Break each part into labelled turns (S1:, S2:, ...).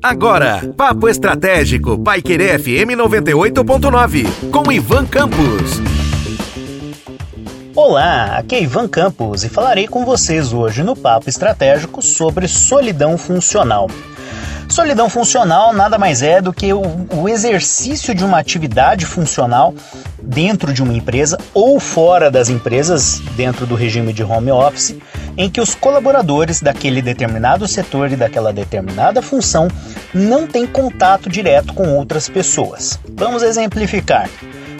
S1: Agora, Papo Estratégico, Paiquerê FM 98.9, com Ivan Campos.
S2: Olá, aqui é Ivan Campos e falarei com vocês hoje no Papo Estratégico sobre solidão funcional. Solidão funcional nada mais é do que o, o exercício de uma atividade funcional dentro de uma empresa ou fora das empresas, dentro do regime de home office, em que os colaboradores daquele determinado setor e daquela determinada função não têm contato direto com outras pessoas. Vamos exemplificar.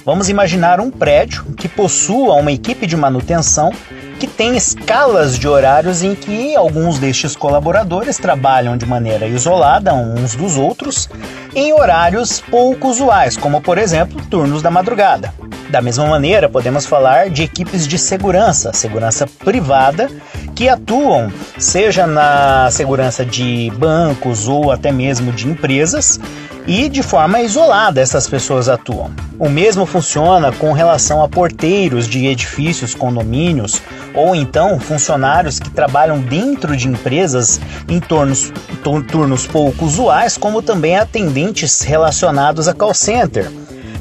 S2: Vamos imaginar um prédio que possua uma equipe de manutenção que tem escalas de horários em que alguns destes colaboradores trabalham de maneira isolada uns dos outros em horários pouco usuais, como por exemplo turnos da madrugada. Da mesma maneira, podemos falar de equipes de segurança, segurança privada, que atuam seja na segurança de bancos ou até mesmo de empresas e de forma isolada essas pessoas atuam. O mesmo funciona com relação a porteiros de edifícios, condomínios ou então funcionários que trabalham dentro de empresas em turnos, turnos pouco usuais, como também atendentes relacionados a call center.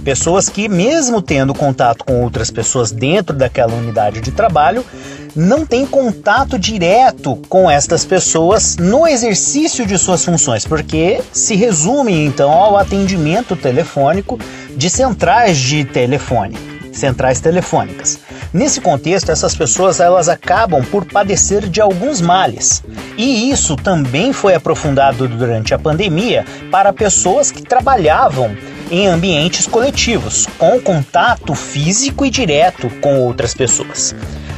S2: Pessoas que, mesmo tendo contato com outras pessoas dentro daquela unidade de trabalho, não têm contato direto com estas pessoas no exercício de suas funções, porque se resume então ao atendimento telefônico de centrais de telefone, centrais telefônicas. Nesse contexto, essas pessoas elas acabam por padecer de alguns males. E isso também foi aprofundado durante a pandemia para pessoas que trabalhavam em ambientes coletivos, com contato físico e direto com outras pessoas.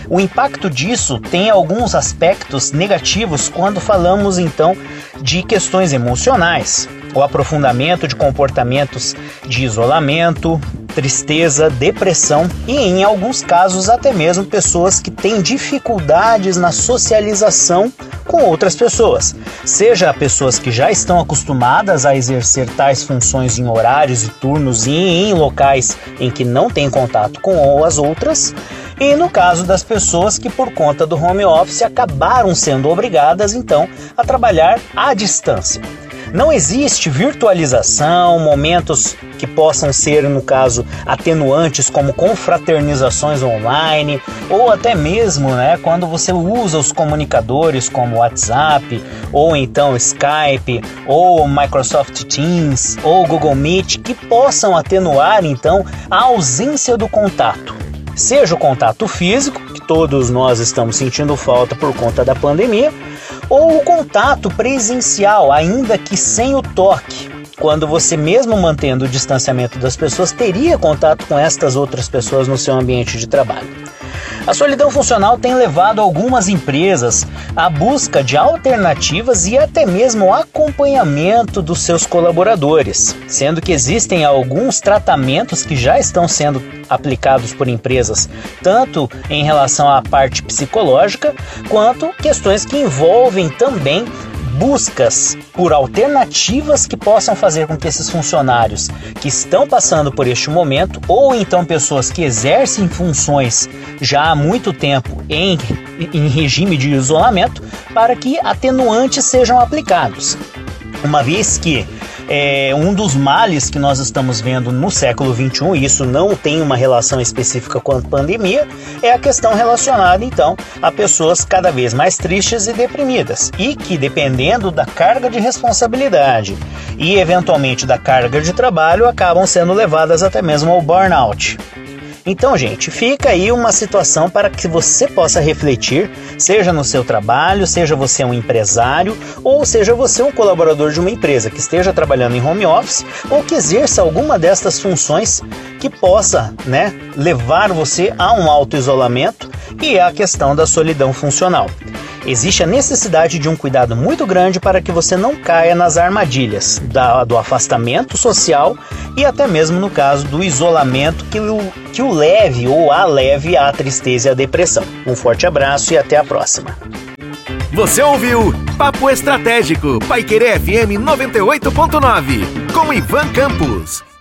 S2: O impacto disso tem alguns aspectos negativos quando falamos então de questões emocionais, o aprofundamento de comportamentos de isolamento, tristeza, depressão e, em alguns casos, até mesmo pessoas que têm dificuldades na socialização com outras pessoas, seja pessoas que já estão acostumadas a exercer tais funções em horários e turnos e em locais em que não têm contato com as outras, e no caso das pessoas que, por conta do home office, acabaram sendo obrigadas então a trabalhar à distância. Não existe virtualização, momentos que possam ser, no caso, atenuantes como confraternizações online ou até mesmo, né, quando você usa os comunicadores como WhatsApp ou então Skype ou Microsoft Teams ou Google Meet que possam atenuar então a ausência do contato. Seja o contato físico, todos nós estamos sentindo falta por conta da pandemia, ou o contato presencial, ainda que sem o toque, quando você, mesmo mantendo o distanciamento das pessoas, teria contato com estas outras pessoas no seu ambiente de trabalho. A solidão funcional tem levado algumas empresas à busca de alternativas e até mesmo acompanhamento dos seus colaboradores, sendo que existem alguns tratamentos que já estão sendo aplicados por empresas, tanto em relação à parte psicológica, quanto questões que envolvem também buscas por alternativas que possam fazer com que esses funcionários que estão passando por este momento, ou então pessoas que exercem funções já há muito tempo em, em regime de isolamento, para que atenuantes sejam aplicados. Uma vez que é, um dos males que nós estamos vendo no século XXI, e isso não tem uma relação específica com a pandemia, é a questão relacionada então a pessoas cada vez mais tristes e deprimidas e que, dependendo da carga de responsabilidade e eventualmente da carga de trabalho, acabam sendo levadas até mesmo ao burnout. Então, gente, fica aí uma situação para que você possa refletir, seja no seu trabalho, seja você um empresário ou seja você um colaborador de uma empresa que esteja trabalhando em home office ou que exerça alguma destas funções que possa, né, levar você a um auto isolamento e a questão da solidão funcional. Existe a necessidade de um cuidado muito grande para que você não caia nas armadilhas da, do afastamento social e até mesmo no caso do isolamento que o, que o leve ou a leve à tristeza e à depressão. Um forte abraço e até a próxima.
S1: Você ouviu Papo Estratégico, Paiquerê FM 98.9, com Ivan Campos.